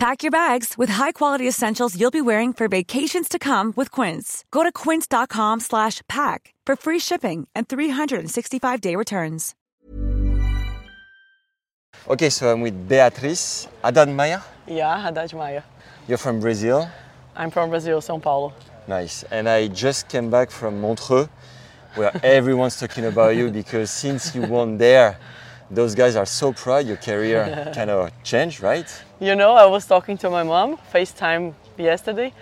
Pack your bags with high-quality essentials you'll be wearing for vacations to come with Quince. Go to quince.com slash pack for free shipping and 365-day returns. Okay, so I'm with Beatriz Haddad-Maia. Yeah, Haddad Maia. You're from Brazil. I'm from Brazil, São Paulo. Nice. And I just came back from Montreux, where everyone's talking about you because since you won there, those guys are so proud. Your career kind of changed, right? You know, I was talking to my mom FaceTime yesterday,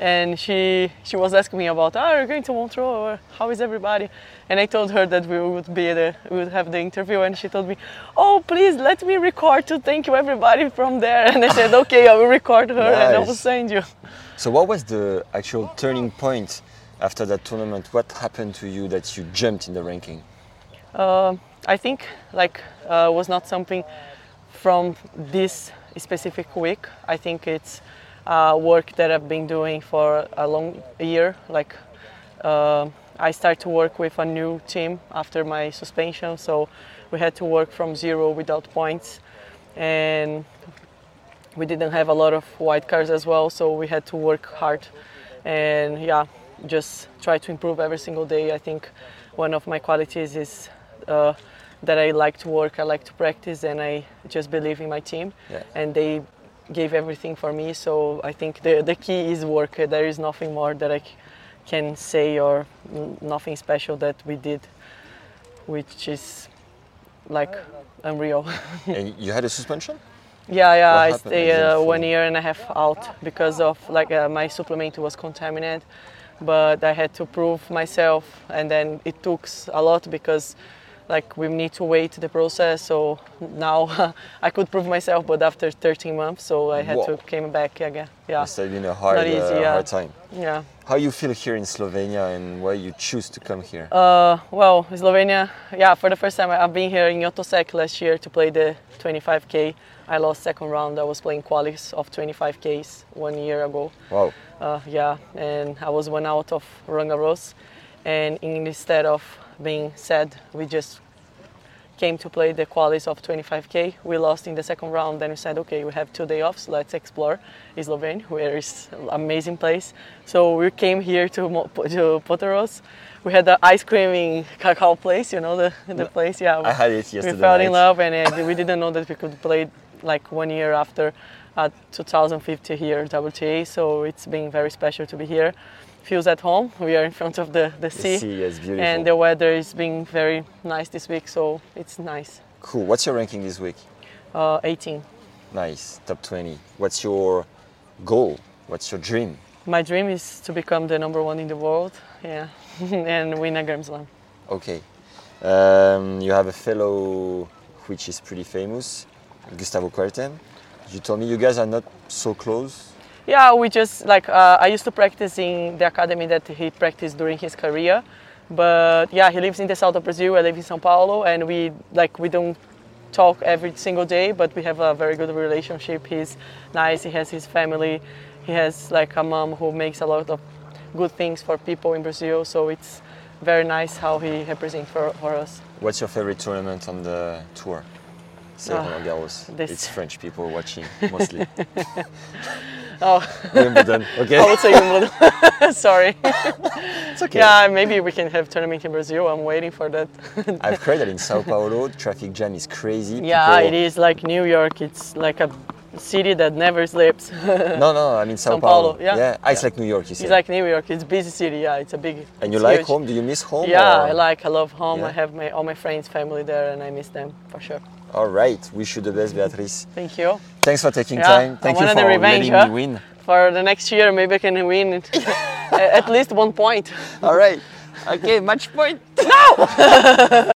and she she was asking me about, oh, you're going to Montreal? or how is everybody? And I told her that we would be the we would have the interview, and she told me, oh, please let me record to thank you everybody from there. And I said, okay, I will record her and I will send you. So, what was the actual turning point after that tournament? What happened to you that you jumped in the ranking? Uh, I think like uh, was not something from this specific week. I think it's uh, work that I've been doing for a long year. Like uh, I started to work with a new team after my suspension, so we had to work from zero without points, and we didn't have a lot of wild cards as well, so we had to work hard. And yeah, just try to improve every single day. I think one of my qualities is uh, that I like to work, I like to practice, and I just believe in my team. Yeah. And they gave everything for me, so I think the, the key is work. There is nothing more that I c- can say or n- nothing special that we did, which is like unreal. and you had a suspension? Yeah, yeah, What I happened stay uh, one year and a half out because of like uh, my supplement was contaminated, but I had to prove myself, and then it took a lot because like we need to wait the process. So now I could prove myself, but after 13 months, so I had Whoa. to came back again. Yeah, have been a hard, Not easy, uh, yeah. hard time. yeah. How you feel here in Slovenia and why you choose to come here? Uh, well, Slovenia, yeah, for the first time I've been here in Otočec last year to play the 25k. I lost second round. I was playing qualis of 25ks one year ago. wow. Uh, yeah, and I was one out of Roland Garros. And instead of being said, we just came to play the qualis of 25k. We lost in the second round. Then we said, okay, we have two day offs. Let's explore Slovenia, where is an amazing place. So we came here to, to Portorož. We had the ice cream in cacao place, you know the, the place. Yeah, I had it yesterday. we fell in love and we didn't know that we could play like one year after uh, 2050 here WTA so it's been very special to be here feels at home we are in front of the, the sea, sea is beautiful. and the weather is being very nice this week so it's nice Cool. What's your ranking this week? uh, 18 Nice. Top 20. What's your goal? What's your dream? my dream is to become the number one in the world yeah and win a Grand Slam Okay. Um, you have a fellow which is pretty famous, Gustavo Kuerten. You told me you guys are not so close. Yeah, we just like uh, I used to practice in the academy that he practiced during his career, but yeah, he lives in the south of Brazil. I live in São Paulo, and we like we don't talk every single day, but we have a very good relationship. He's nice. He has his family. He has like a mom who makes a lot of good things for people in Brazil. So it's very nice how he represents for, for us. What's your favorite tournament on the tour? Say Ah, Roland Garros. this- It's French people watching mostly. Oh, Wimbledon. Okay. I would say Wimbledon. Sorry. it's okay. Yeah, maybe we can have tournament in Brazil. I'm waiting for that. I've heard that in Sao Paulo, traffic jam is crazy. Yeah, People- it is like New York. It's like a city that never sleeps. No, no, I mean Sao, São Paulo, yeah. Yeah, ah, it's Yeah. like New York, you it's like New York. It's busy city. Yeah, it's a big. and you like huge. home? Do you miss home? Yeah, or- I like. I love home. Yeah? I have my all my friends, family there, and I miss them for sure. All right. Wish you the best, Beatrice. Thank you. Thanks for taking Yeah, time. Thank you for the revenge, letting huh? me win. For the next year, maybe I can win at least one point. All right. Okay, match point. No!